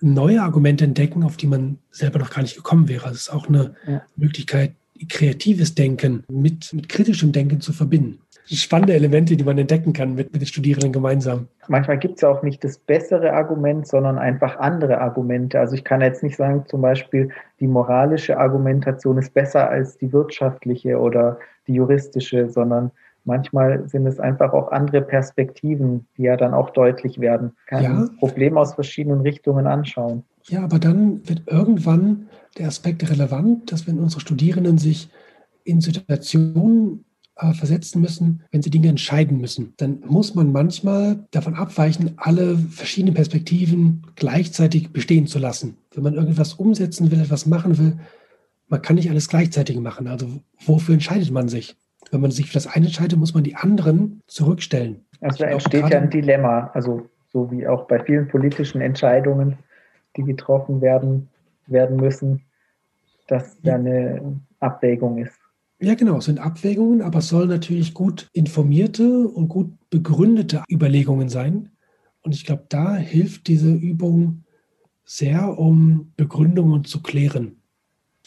S3: neue Argumente entdecken, auf die man selber noch gar nicht gekommen wäre. Es ist auch eine ja. Möglichkeit, kreatives Denken mit, mit kritischem Denken zu verbinden spannende Elemente, die man entdecken kann mit, mit den Studierenden gemeinsam.
S4: Manchmal gibt es auch nicht das bessere Argument, sondern einfach andere Argumente. Also ich kann jetzt nicht sagen, zum Beispiel, die moralische Argumentation ist besser als die wirtschaftliche oder die juristische, sondern manchmal sind es einfach auch andere Perspektiven, die ja dann auch deutlich werden. Kann ja. das Problem aus verschiedenen Richtungen anschauen.
S3: Ja, aber dann wird irgendwann der Aspekt relevant, dass wenn unsere Studierenden sich in Situationen äh, versetzen müssen, wenn sie Dinge entscheiden müssen. Dann muss man manchmal davon abweichen, alle verschiedenen Perspektiven gleichzeitig bestehen zu lassen. Wenn man irgendwas umsetzen will, etwas machen will, man kann nicht alles gleichzeitig machen. Also wofür entscheidet man sich? Wenn man sich für das eine entscheidet, muss man die anderen zurückstellen.
S4: Also da entsteht ja ein Dilemma, also so wie auch bei vielen politischen Entscheidungen, die getroffen werden, werden müssen, dass da eine Abwägung ist.
S3: Ja, genau, es sind Abwägungen, aber es sollen natürlich gut informierte und gut begründete Überlegungen sein. Und ich glaube, da hilft diese Übung sehr, um Begründungen zu klären.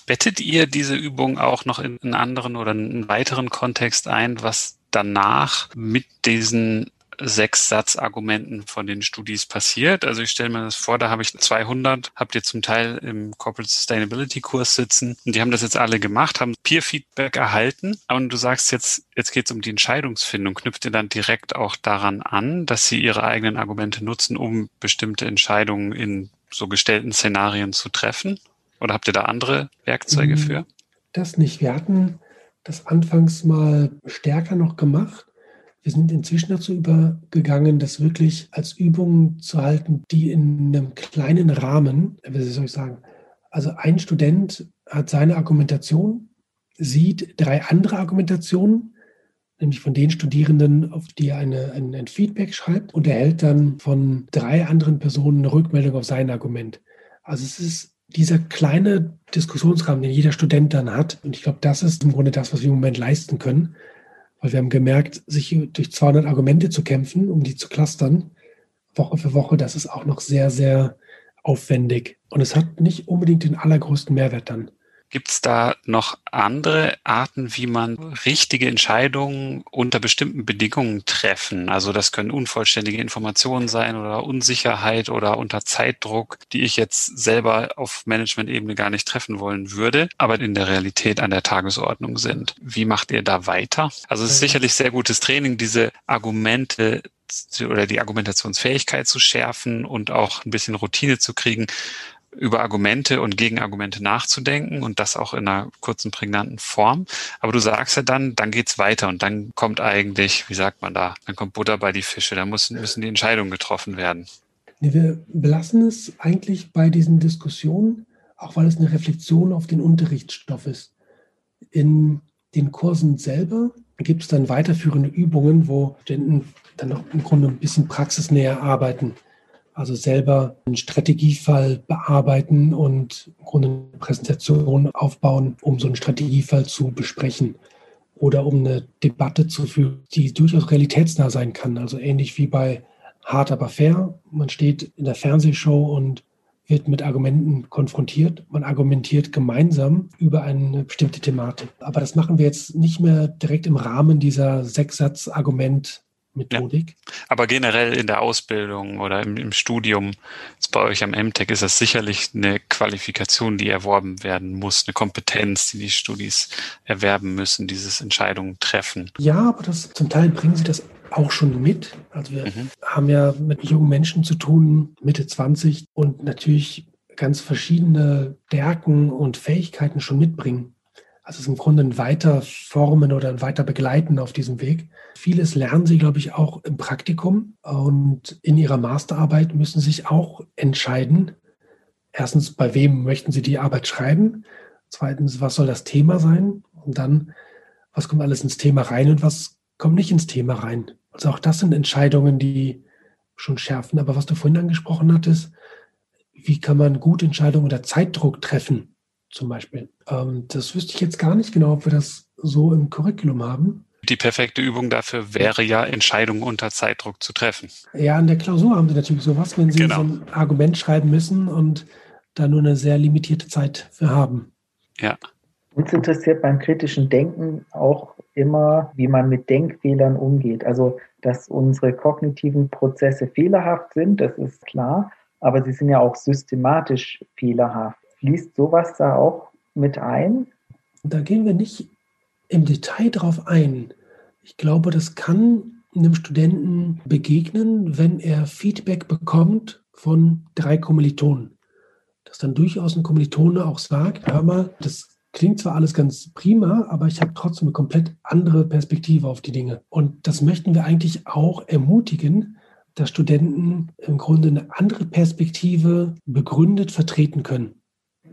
S1: Bettet ihr diese Übung auch noch in einen anderen oder einen weiteren Kontext ein, was danach mit diesen sechs Satzargumenten von den Studis passiert. Also ich stelle mir das vor, da habe ich 200, habt ihr zum Teil im Corporate Sustainability Kurs sitzen und die haben das jetzt alle gemacht, haben Peer Feedback erhalten und du sagst jetzt, jetzt geht es um die Entscheidungsfindung. Knüpft ihr dann direkt auch daran an, dass sie ihre eigenen Argumente nutzen, um bestimmte Entscheidungen in so gestellten Szenarien zu treffen? Oder habt ihr da andere Werkzeuge hm, für?
S3: Das nicht. Wir hatten das anfangs mal stärker noch gemacht wir sind inzwischen dazu übergegangen, das wirklich als Übung zu halten, die in einem kleinen Rahmen, wie soll ich sagen, also ein Student hat seine Argumentation, sieht drei andere Argumentationen, nämlich von den Studierenden, auf die er eine, ein, ein Feedback schreibt und erhält dann von drei anderen Personen eine Rückmeldung auf sein Argument. Also es ist dieser kleine Diskussionsrahmen, den jeder Student dann hat. Und ich glaube, das ist im Grunde das, was wir im Moment leisten können. Weil wir haben gemerkt, sich durch 200 Argumente zu kämpfen, um die zu clustern, Woche für Woche, das ist auch noch sehr, sehr aufwendig. Und es hat nicht unbedingt den allergrößten Mehrwert dann.
S1: Gibt es da noch andere Arten, wie man richtige Entscheidungen unter bestimmten Bedingungen treffen? Also das können unvollständige Informationen sein oder Unsicherheit oder unter Zeitdruck, die ich jetzt selber auf Management-Ebene gar nicht treffen wollen würde, aber in der Realität an der Tagesordnung sind. Wie macht ihr da weiter? Also es ist sicherlich sehr gutes Training, diese Argumente oder die Argumentationsfähigkeit zu schärfen und auch ein bisschen Routine zu kriegen, über Argumente und Gegenargumente nachzudenken und das auch in einer kurzen, prägnanten Form. Aber du sagst ja dann, dann geht's weiter und dann kommt eigentlich, wie sagt man da, dann kommt Butter bei die Fische, da müssen, müssen die Entscheidungen getroffen werden.
S3: Nee, wir belassen es eigentlich bei diesen Diskussionen, auch weil es eine Reflexion auf den Unterrichtsstoff ist. In den Kursen selber gibt es dann weiterführende Übungen, wo Studenten dann auch im Grunde ein bisschen praxisnäher arbeiten. Also selber einen Strategiefall bearbeiten und im Grunde eine Präsentation aufbauen, um so einen Strategiefall zu besprechen oder um eine Debatte zu führen, die durchaus realitätsnah sein kann. Also ähnlich wie bei Hart aber fair. Man steht in der Fernsehshow und wird mit Argumenten konfrontiert. Man argumentiert gemeinsam über eine bestimmte Thematik. Aber das machen wir jetzt nicht mehr direkt im Rahmen dieser Sechssatz-Argument Methodik.
S1: Ja. Aber generell in der Ausbildung oder im, im Studium, bei euch am MTech, ist das sicherlich eine Qualifikation, die erworben werden muss, eine Kompetenz, die die Studis erwerben müssen, dieses Entscheidungen treffen.
S3: Ja, aber das zum Teil bringen sie das auch schon mit. Also wir mhm. haben ja mit jungen Menschen zu tun, Mitte 20 und natürlich ganz verschiedene Stärken und Fähigkeiten schon mitbringen. Also es ist im Grunde ein weiter Formen oder ein weiter Begleiten auf diesem Weg. Vieles lernen sie, glaube ich, auch im Praktikum und in ihrer Masterarbeit müssen sie sich auch entscheiden. Erstens, bei wem möchten sie die Arbeit schreiben? Zweitens, was soll das Thema sein? Und dann, was kommt alles ins Thema rein und was kommt nicht ins Thema rein? Also auch das sind Entscheidungen, die schon schärfen. Aber was du vorhin angesprochen hattest, wie kann man gute Entscheidungen unter Zeitdruck treffen? Zum Beispiel. Ähm, das wüsste ich jetzt gar nicht genau, ob wir das so im Curriculum haben.
S1: Die perfekte Übung dafür wäre ja, Entscheidungen unter Zeitdruck zu treffen.
S3: Ja, in der Klausur haben Sie natürlich sowas, wenn Sie genau. so ein Argument schreiben müssen und da nur eine sehr limitierte Zeit für haben.
S1: Ja.
S4: Uns interessiert beim kritischen Denken auch immer, wie man mit Denkfehlern umgeht. Also, dass unsere kognitiven Prozesse fehlerhaft sind, das ist klar, aber sie sind ja auch systematisch fehlerhaft. Fließt sowas da auch mit ein?
S3: Da gehen wir nicht im Detail drauf ein. Ich glaube, das kann einem Studenten begegnen, wenn er Feedback bekommt von drei Kommilitonen. Dass dann durchaus ein Kommilitone auch sagt, hör mal, das klingt zwar alles ganz prima, aber ich habe trotzdem eine komplett andere Perspektive auf die Dinge. Und das möchten wir eigentlich auch ermutigen, dass Studenten im Grunde eine andere Perspektive begründet vertreten können.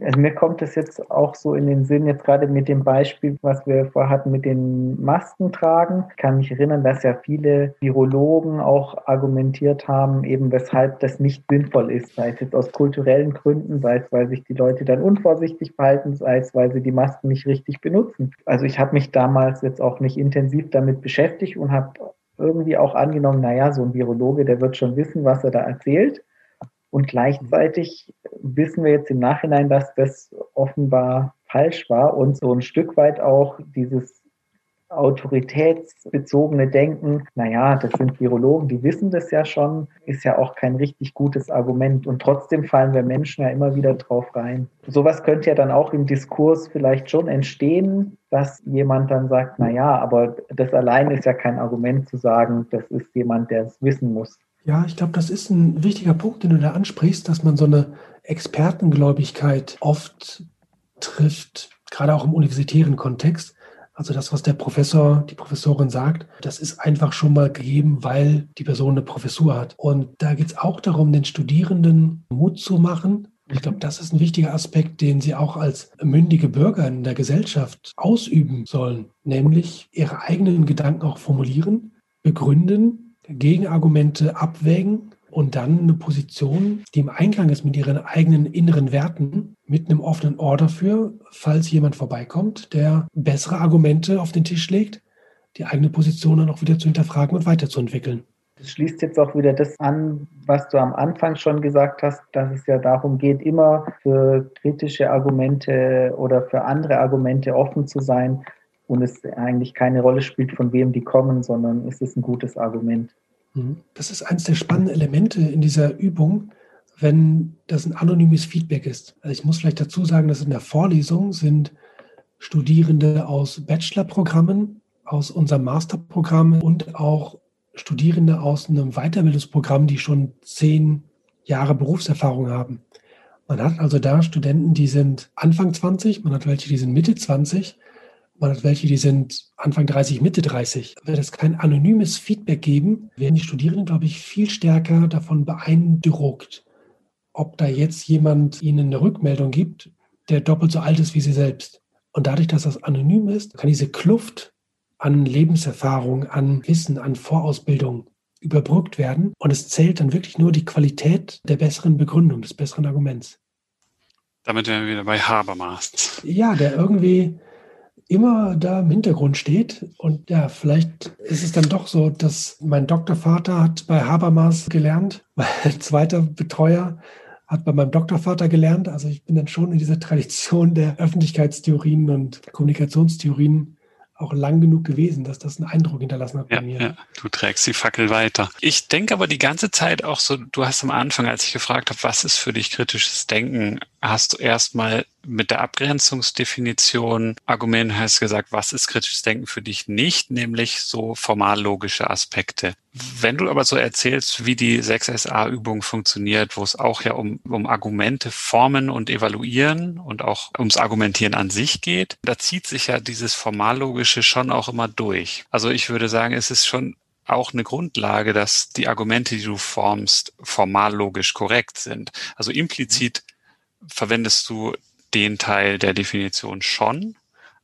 S4: Also mir kommt es jetzt auch so in den Sinn, jetzt gerade mit dem Beispiel, was wir vorher hatten mit den Masken tragen. Ich kann mich erinnern, dass ja viele Virologen auch argumentiert haben, eben weshalb das nicht sinnvoll ist, sei es jetzt aus kulturellen Gründen, sei es, weil sich die Leute dann unvorsichtig verhalten, sei es, weil sie die Masken nicht richtig benutzen. Also ich habe mich damals jetzt auch nicht intensiv damit beschäftigt und habe irgendwie auch angenommen, naja, so ein Virologe, der wird schon wissen, was er da erzählt. Und gleichzeitig wissen wir jetzt im Nachhinein, dass das offenbar falsch war und so ein Stück weit auch dieses autoritätsbezogene Denken, naja, das sind Virologen, die wissen das ja schon, ist ja auch kein richtig gutes Argument. Und trotzdem fallen wir Menschen ja immer wieder drauf rein. Sowas könnte ja dann auch im Diskurs vielleicht schon entstehen, dass jemand dann sagt, naja, aber das allein ist ja kein Argument zu sagen, das ist jemand, der es wissen muss.
S3: Ja, ich glaube, das ist ein wichtiger Punkt, den du da ansprichst, dass man so eine Expertengläubigkeit oft trifft, gerade auch im universitären Kontext. Also das, was der Professor, die Professorin sagt, das ist einfach schon mal gegeben, weil die Person eine Professur hat. Und da geht es auch darum, den Studierenden Mut zu machen. Ich glaube, das ist ein wichtiger Aspekt, den sie auch als mündige Bürger in der Gesellschaft ausüben sollen, nämlich ihre eigenen Gedanken auch formulieren, begründen Gegenargumente abwägen und dann eine Position, die im Einklang ist mit ihren eigenen inneren Werten, mit einem offenen Ohr dafür, falls jemand vorbeikommt, der bessere Argumente auf den Tisch legt, die eigene Position dann auch wieder zu hinterfragen und weiterzuentwickeln.
S4: Das schließt jetzt auch wieder das an, was du am Anfang schon gesagt hast, dass es ja darum geht, immer für kritische Argumente oder für andere Argumente offen zu sein und es eigentlich keine Rolle spielt, von wem die kommen, sondern es ist ein gutes Argument.
S3: Mhm. Das ist eines der spannenden Elemente in dieser Übung, wenn das ein anonymes Feedback ist. Also ich muss vielleicht dazu sagen, dass in der Vorlesung sind Studierende aus Bachelorprogrammen, aus unserem Masterprogramm und auch Studierende aus einem Weiterbildungsprogramm, die schon zehn Jahre Berufserfahrung haben. Man hat also da Studenten, die sind Anfang 20, man hat welche, die sind Mitte 20 hat welche, die sind Anfang 30, Mitte 30. Wird es kein anonymes Feedback geben, werden die Studierenden, glaube ich, viel stärker davon beeindruckt, ob da jetzt jemand ihnen eine Rückmeldung gibt, der doppelt so alt ist wie sie selbst. Und dadurch, dass das anonym ist, kann diese Kluft an Lebenserfahrung, an Wissen, an Vorausbildung überbrückt werden. Und es zählt dann wirklich nur die Qualität der besseren Begründung, des besseren Arguments.
S1: Damit wären wir wieder bei Habermas.
S3: Ja, der irgendwie immer da im Hintergrund steht. Und ja, vielleicht ist es dann doch so, dass mein Doktorvater hat bei Habermas gelernt, mein zweiter Betreuer hat bei meinem Doktorvater gelernt. Also ich bin dann schon in dieser Tradition der Öffentlichkeitstheorien und Kommunikationstheorien auch lang genug gewesen, dass das einen Eindruck hinterlassen hat
S1: bei ja, mir. Ja, du trägst die Fackel weiter. Ich denke aber die ganze Zeit auch so, du hast am Anfang, als ich gefragt habe, was ist für dich kritisches Denken, hast du erstmal mit der Abgrenzungsdefinition Argument hast gesagt, was ist kritisches Denken für dich nicht, nämlich so formal-logische Aspekte. Wenn du aber so erzählst, wie die 6SA-Übung funktioniert, wo es auch ja um, um Argumente formen und evaluieren und auch ums Argumentieren an sich geht, da zieht sich ja dieses formal-logische schon auch immer durch. Also ich würde sagen, es ist schon auch eine Grundlage, dass die Argumente, die du formst, formal logisch korrekt sind. Also implizit verwendest du den Teil der Definition schon,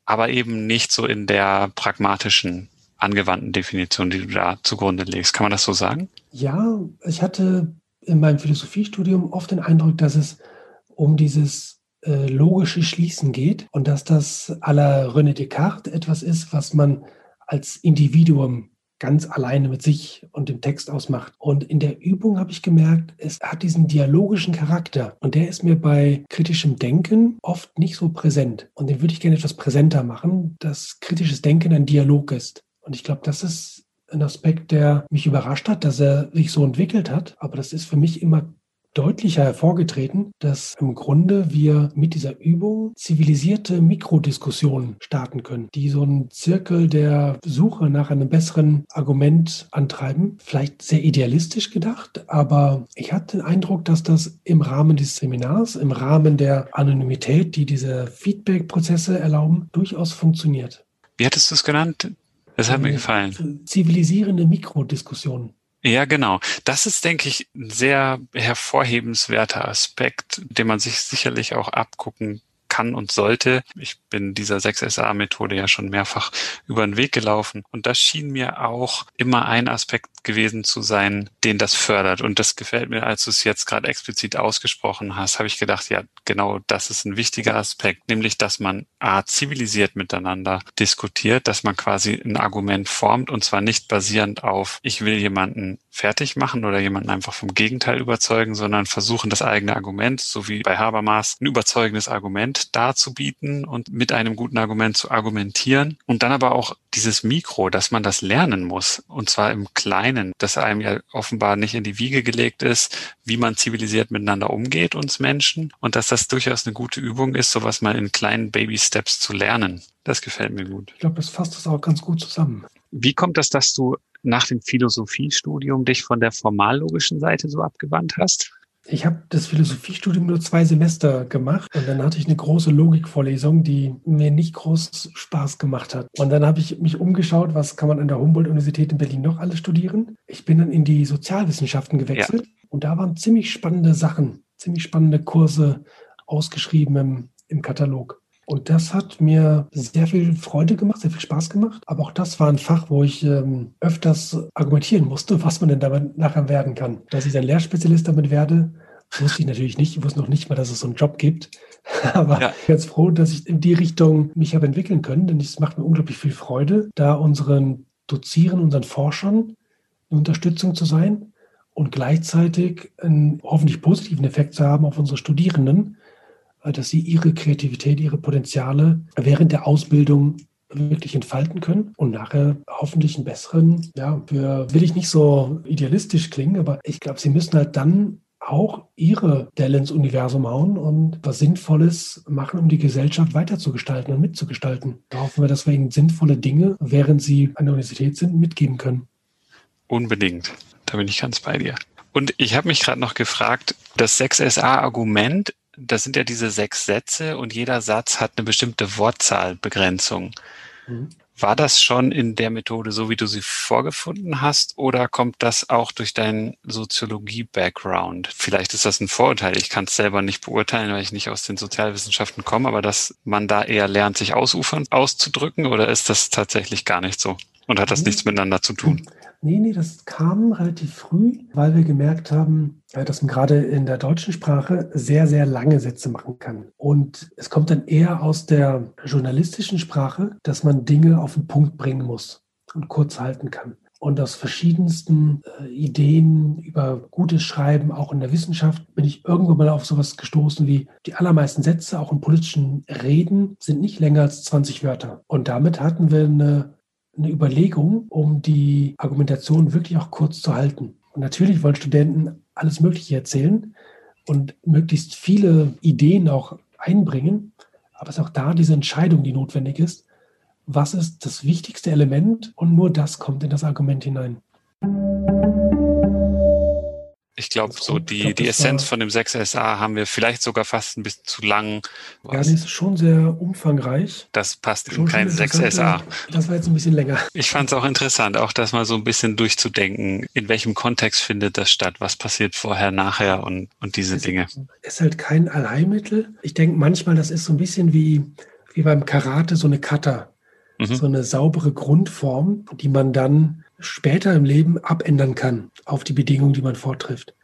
S1: aber eben nicht so in der pragmatischen angewandten Definition, die du da zugrunde legst. Kann man das so sagen?
S3: Ja, ich hatte in meinem Philosophiestudium oft den Eindruck, dass es um dieses äh, logische Schließen geht und dass das à la René Descartes etwas ist, was man als Individuum ganz alleine mit sich und dem Text ausmacht. Und in der Übung habe ich gemerkt, es hat diesen dialogischen Charakter und der ist mir bei kritischem Denken oft nicht so präsent. Und den würde ich gerne etwas präsenter machen, dass kritisches Denken ein Dialog ist. Und ich glaube, das ist ein Aspekt, der mich überrascht hat, dass er sich so entwickelt hat. Aber das ist für mich immer deutlicher hervorgetreten, dass im Grunde wir mit dieser Übung zivilisierte Mikrodiskussionen starten können, die so einen Zirkel der Suche nach einem besseren Argument antreiben. Vielleicht sehr idealistisch gedacht, aber ich hatte den Eindruck, dass das im Rahmen des Seminars, im Rahmen der Anonymität, die diese Feedback-Prozesse erlauben, durchaus funktioniert.
S1: Wie hattest du es genannt? Das hat mir gefallen.
S3: Zivilisierende Mikrodiskussionen.
S1: Ja, genau. Das ist, denke ich, ein sehr hervorhebenswerter Aspekt, den man sich sicherlich auch abgucken kann und sollte. Ich bin dieser 6SA-Methode ja schon mehrfach über den Weg gelaufen. Und das schien mir auch immer ein Aspekt gewesen zu sein, den das fördert. Und das gefällt mir, als du es jetzt gerade explizit ausgesprochen hast, habe ich gedacht, ja, genau das ist ein wichtiger Aspekt, nämlich, dass man A, zivilisiert miteinander diskutiert, dass man quasi ein Argument formt und zwar nicht basierend auf, ich will jemanden fertig machen oder jemanden einfach vom Gegenteil überzeugen, sondern versuchen, das eigene Argument, so wie bei Habermas, ein überzeugendes Argument darzubieten und mit einem guten Argument zu argumentieren. Und dann aber auch dieses Mikro, dass man das lernen muss. Und zwar im Kleinen, dass einem ja offenbar nicht in die Wiege gelegt ist, wie man zivilisiert miteinander umgeht, uns Menschen. Und dass das durchaus eine gute Übung ist, sowas mal in kleinen Baby-Steps zu lernen. Das gefällt mir gut.
S3: Ich glaube, das fasst das auch ganz gut zusammen.
S1: Wie kommt das, dass du nach dem Philosophiestudium dich von der formallogischen Seite so abgewandt hast?
S3: Ich habe das Philosophiestudium nur zwei Semester gemacht und dann hatte ich eine große Logikvorlesung, die mir nicht groß Spaß gemacht hat. Und dann habe ich mich umgeschaut, was kann man an der Humboldt-Universität in Berlin noch alles studieren. Ich bin dann in die Sozialwissenschaften gewechselt ja. und da waren ziemlich spannende Sachen, ziemlich spannende Kurse ausgeschrieben im, im Katalog. Und das hat mir sehr viel Freude gemacht, sehr viel Spaß gemacht. Aber auch das war ein Fach, wo ich ähm, öfters argumentieren musste, was man denn damit nachher werden kann. Dass ich dann Lehrspezialist damit werde, wusste ich natürlich nicht. Ich wusste noch nicht mal, dass es so einen Job gibt. Aber ja. ich bin ganz froh, dass ich in die Richtung mich habe entwickeln können, denn es macht mir unglaublich viel Freude, da unseren Dozieren, unseren Forschern eine Unterstützung zu sein und gleichzeitig einen hoffentlich positiven Effekt zu haben auf unsere Studierenden, dass sie ihre Kreativität, ihre Potenziale während der Ausbildung wirklich entfalten können und nachher hoffentlich einen besseren, ja, für, will ich nicht so idealistisch klingen, aber ich glaube, sie müssen halt dann auch ihre Delle ins Universum hauen und was Sinnvolles machen, um die Gesellschaft weiterzugestalten und mitzugestalten. Da hoffen wir, dass wir ihnen sinnvolle Dinge, während sie an der Universität sind, mitgeben können.
S1: Unbedingt. Da bin ich ganz bei dir. Und ich habe mich gerade noch gefragt, das 6SA-Argument das sind ja diese sechs Sätze und jeder Satz hat eine bestimmte Wortzahlbegrenzung. Mhm. War das schon in der Methode so, wie du sie vorgefunden hast, oder kommt das auch durch deinen Soziologie-Background? Vielleicht ist das ein Vorurteil. Ich kann es selber nicht beurteilen, weil ich nicht aus den Sozialwissenschaften komme, aber dass man da eher lernt, sich ausufern auszudrücken, oder ist das tatsächlich gar nicht so? Und hat das nichts miteinander zu tun?
S3: Nee, nee, das kam relativ früh, weil wir gemerkt haben, äh, dass man gerade in der deutschen Sprache sehr, sehr lange Sätze machen kann. Und es kommt dann eher aus der journalistischen Sprache, dass man Dinge auf den Punkt bringen muss und kurz halten kann. und aus verschiedensten äh, Ideen über gutes Schreiben, auch in der Wissenschaft, bin ich irgendwo mal auf sowas gestoßen wie die allermeisten Sätze, auch in politischen Reden, sind nicht länger als 20 Wörter. Und damit hatten wir eine, eine Überlegung, um die Argumentation wirklich auch kurz zu halten. Und natürlich wollen Studenten alles Mögliche erzählen und möglichst viele Ideen auch einbringen. Aber es ist auch da diese Entscheidung, die notwendig ist was ist das wichtigste Element und nur das kommt in das Argument hinein.
S1: Ich glaube, so die, glaub, die Essenz von dem 6SA haben wir vielleicht sogar fast ein bisschen zu lang.
S3: Ja, die ist schon sehr umfangreich.
S1: Das passt schon in kein 6SA.
S3: Das war jetzt ein bisschen länger.
S1: Ich fand es auch interessant, auch das mal so ein bisschen durchzudenken. In welchem Kontext findet das statt? Was passiert vorher, nachher und, und diese
S3: es
S1: Dinge?
S3: Ist halt kein Allheilmittel. Ich denke manchmal, das ist so ein bisschen wie, wie beim Karate, so eine Kata mhm. so eine saubere Grundform, die man dann später im Leben abändern kann auf die Bedingungen, die man vortrifft.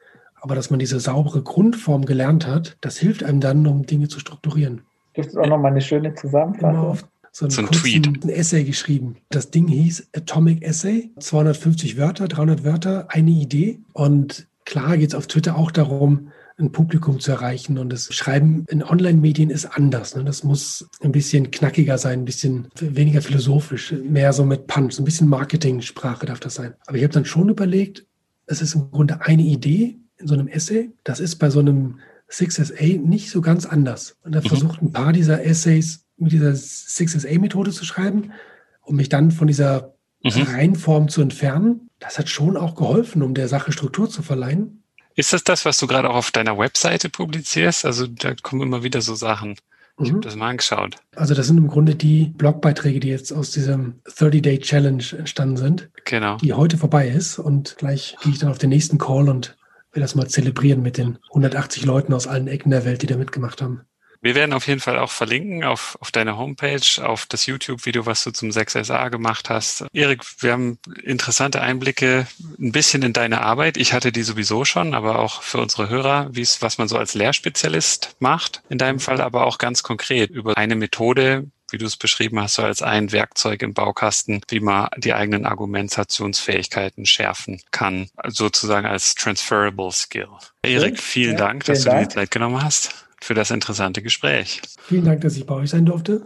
S3: Aber dass man diese saubere Grundform gelernt hat, das hilft einem dann, um Dinge zu strukturieren.
S4: Das ist auch nochmal eine schöne Zusammenfassung.
S3: So einen, so ein Tweet. Ein Essay geschrieben. Das Ding hieß Atomic Essay, 250 Wörter, 300 Wörter, eine Idee. Und klar geht es auf Twitter auch darum, ein Publikum zu erreichen. Und das Schreiben in Online-Medien ist anders. Ne? Das muss ein bisschen knackiger sein, ein bisschen weniger philosophisch, mehr so mit Punch, ein bisschen Marketing-Sprache darf das sein. Aber ich habe dann schon überlegt, es ist im Grunde eine Idee in so einem Essay. Das ist bei so einem 6SA nicht so ganz anders. Und er mhm. versucht ein paar dieser Essays mit dieser 6SA-Methode zu schreiben, um mich dann von dieser mhm. Reihenform zu entfernen. Das hat schon auch geholfen, um der Sache Struktur zu verleihen.
S1: Ist das das, was du gerade auch auf deiner Webseite publizierst? Also da kommen immer wieder so Sachen. Ich mhm. habe das mal angeschaut.
S3: Also das sind im Grunde die Blogbeiträge, die jetzt aus diesem 30-Day-Challenge entstanden sind.
S1: Genau.
S3: Die heute vorbei ist. Und gleich gehe ich dann auf den nächsten Call und will das mal zelebrieren mit den 180 Leuten aus allen Ecken der Welt, die da mitgemacht haben.
S1: Wir werden auf jeden Fall auch verlinken auf, auf deine Homepage, auf das YouTube-Video, was du zum 6SA gemacht hast. Erik, wir haben interessante Einblicke ein bisschen in deine Arbeit. Ich hatte die sowieso schon, aber auch für unsere Hörer, wie es, was man so als Lehrspezialist macht. In deinem Fall aber auch ganz konkret über eine Methode, wie du es beschrieben hast, so als ein Werkzeug im Baukasten, wie man die eigenen Argumentationsfähigkeiten schärfen kann, sozusagen als transferable skill. Erik, vielen ja, Dank, dass vielen du dir die Zeit genommen hast für das interessante Gespräch.
S3: Vielen Dank, dass ich bei euch sein durfte.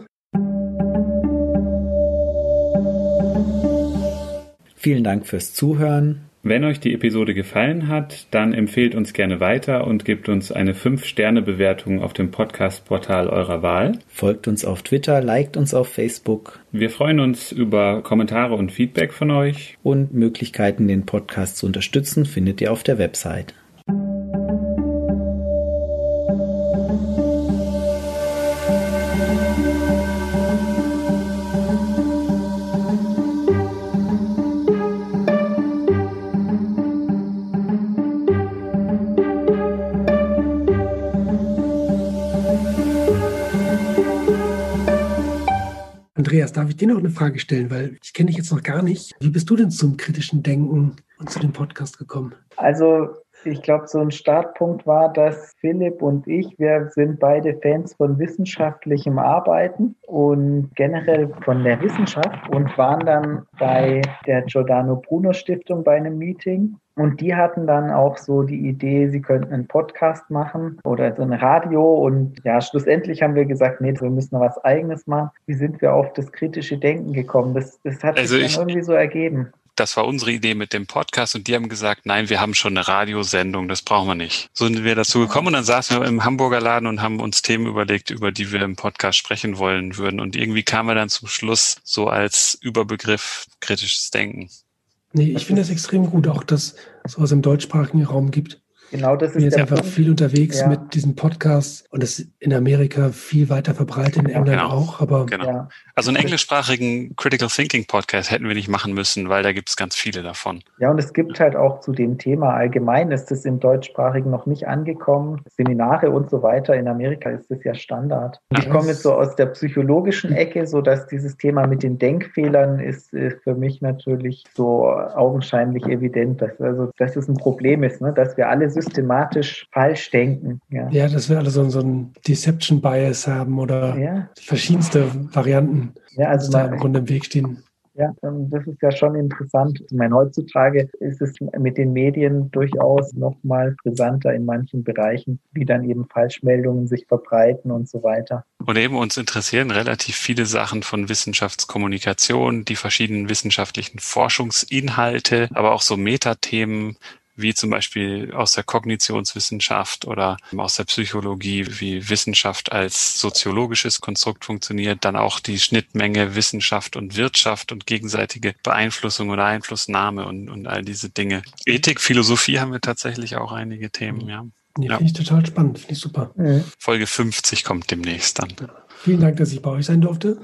S2: Vielen Dank fürs Zuhören.
S1: Wenn euch die Episode gefallen hat, dann empfehlt uns gerne weiter und gebt uns eine 5-Sterne-Bewertung auf dem Podcast-Portal eurer Wahl.
S2: Folgt uns auf Twitter, liked uns auf Facebook.
S1: Wir freuen uns über Kommentare und Feedback von euch.
S2: Und Möglichkeiten, den Podcast zu unterstützen, findet ihr auf der Website.
S3: Darf ich dir noch eine Frage stellen, weil ich kenne dich jetzt noch gar nicht. Wie bist du denn zum kritischen Denken und zu dem Podcast gekommen?
S4: Also ich glaube, so ein Startpunkt war, dass Philipp und ich, wir sind beide Fans von wissenschaftlichem Arbeiten und generell von der Wissenschaft und waren dann bei der Giordano Bruno Stiftung bei einem Meeting und die hatten dann auch so die Idee, sie könnten einen Podcast machen oder so ein Radio. Und ja, schlussendlich haben wir gesagt, nee, wir müssen noch was Eigenes machen. Wie sind wir auf das kritische Denken gekommen? Das, das hat also sich ich, dann irgendwie so ergeben.
S1: Das war unsere Idee mit dem Podcast und die haben gesagt, nein, wir haben schon eine Radiosendung, das brauchen wir nicht. So sind wir dazu gekommen und dann saßen wir im Hamburger Laden und haben uns Themen überlegt, über die wir im Podcast sprechen wollen würden. Und irgendwie kamen wir dann zum Schluss so als Überbegriff kritisches Denken.
S3: Nee, ich finde es extrem gut, auch dass es sowas im deutschsprachigen Raum gibt.
S4: Genau, das ist
S3: bin jetzt einfach Punkt. viel unterwegs ja. mit diesen Podcasts und das ist in Amerika viel weiter verbreitet, in England genau. auch. Aber
S1: genau. Ja. Also einen englischsprachigen Critical Thinking Podcast hätten wir nicht machen müssen, weil da gibt es ganz viele davon.
S4: Ja, und es gibt halt auch zu dem Thema allgemein, ist es im deutschsprachigen noch nicht angekommen. Seminare und so weiter. In Amerika ist das ja Standard. Und ich komme jetzt so aus der psychologischen Ecke, so dass dieses Thema mit den Denkfehlern ist, ist für mich natürlich so augenscheinlich evident, dass also dass es ein Problem ist, ne? dass wir alle systematisch falsch denken.
S3: Ja, ja dass wir alle so, so ein Deception Bias haben oder ja. verschiedenste Varianten,
S4: ja, also
S3: da im Grunde im Weg stehen.
S4: Ja, ähm, das ist ja schon interessant. Ich meine, heutzutage ist es mit den Medien durchaus noch mal brisanter in manchen Bereichen, wie dann eben Falschmeldungen sich verbreiten und so weiter.
S1: Und eben uns interessieren relativ viele Sachen von Wissenschaftskommunikation, die verschiedenen wissenschaftlichen Forschungsinhalte, aber auch so Metathemen, wie zum Beispiel aus der Kognitionswissenschaft oder aus der Psychologie, wie Wissenschaft als soziologisches Konstrukt funktioniert, dann auch die Schnittmenge Wissenschaft und Wirtschaft und gegenseitige Beeinflussung oder Einflussnahme und, und all diese Dinge. Ethik, Philosophie haben wir tatsächlich auch einige Themen, ja.
S3: Nee, ja. Finde ich total spannend, finde ich super.
S1: Folge 50 kommt demnächst dann.
S3: Vielen Dank, dass ich bei euch sein durfte.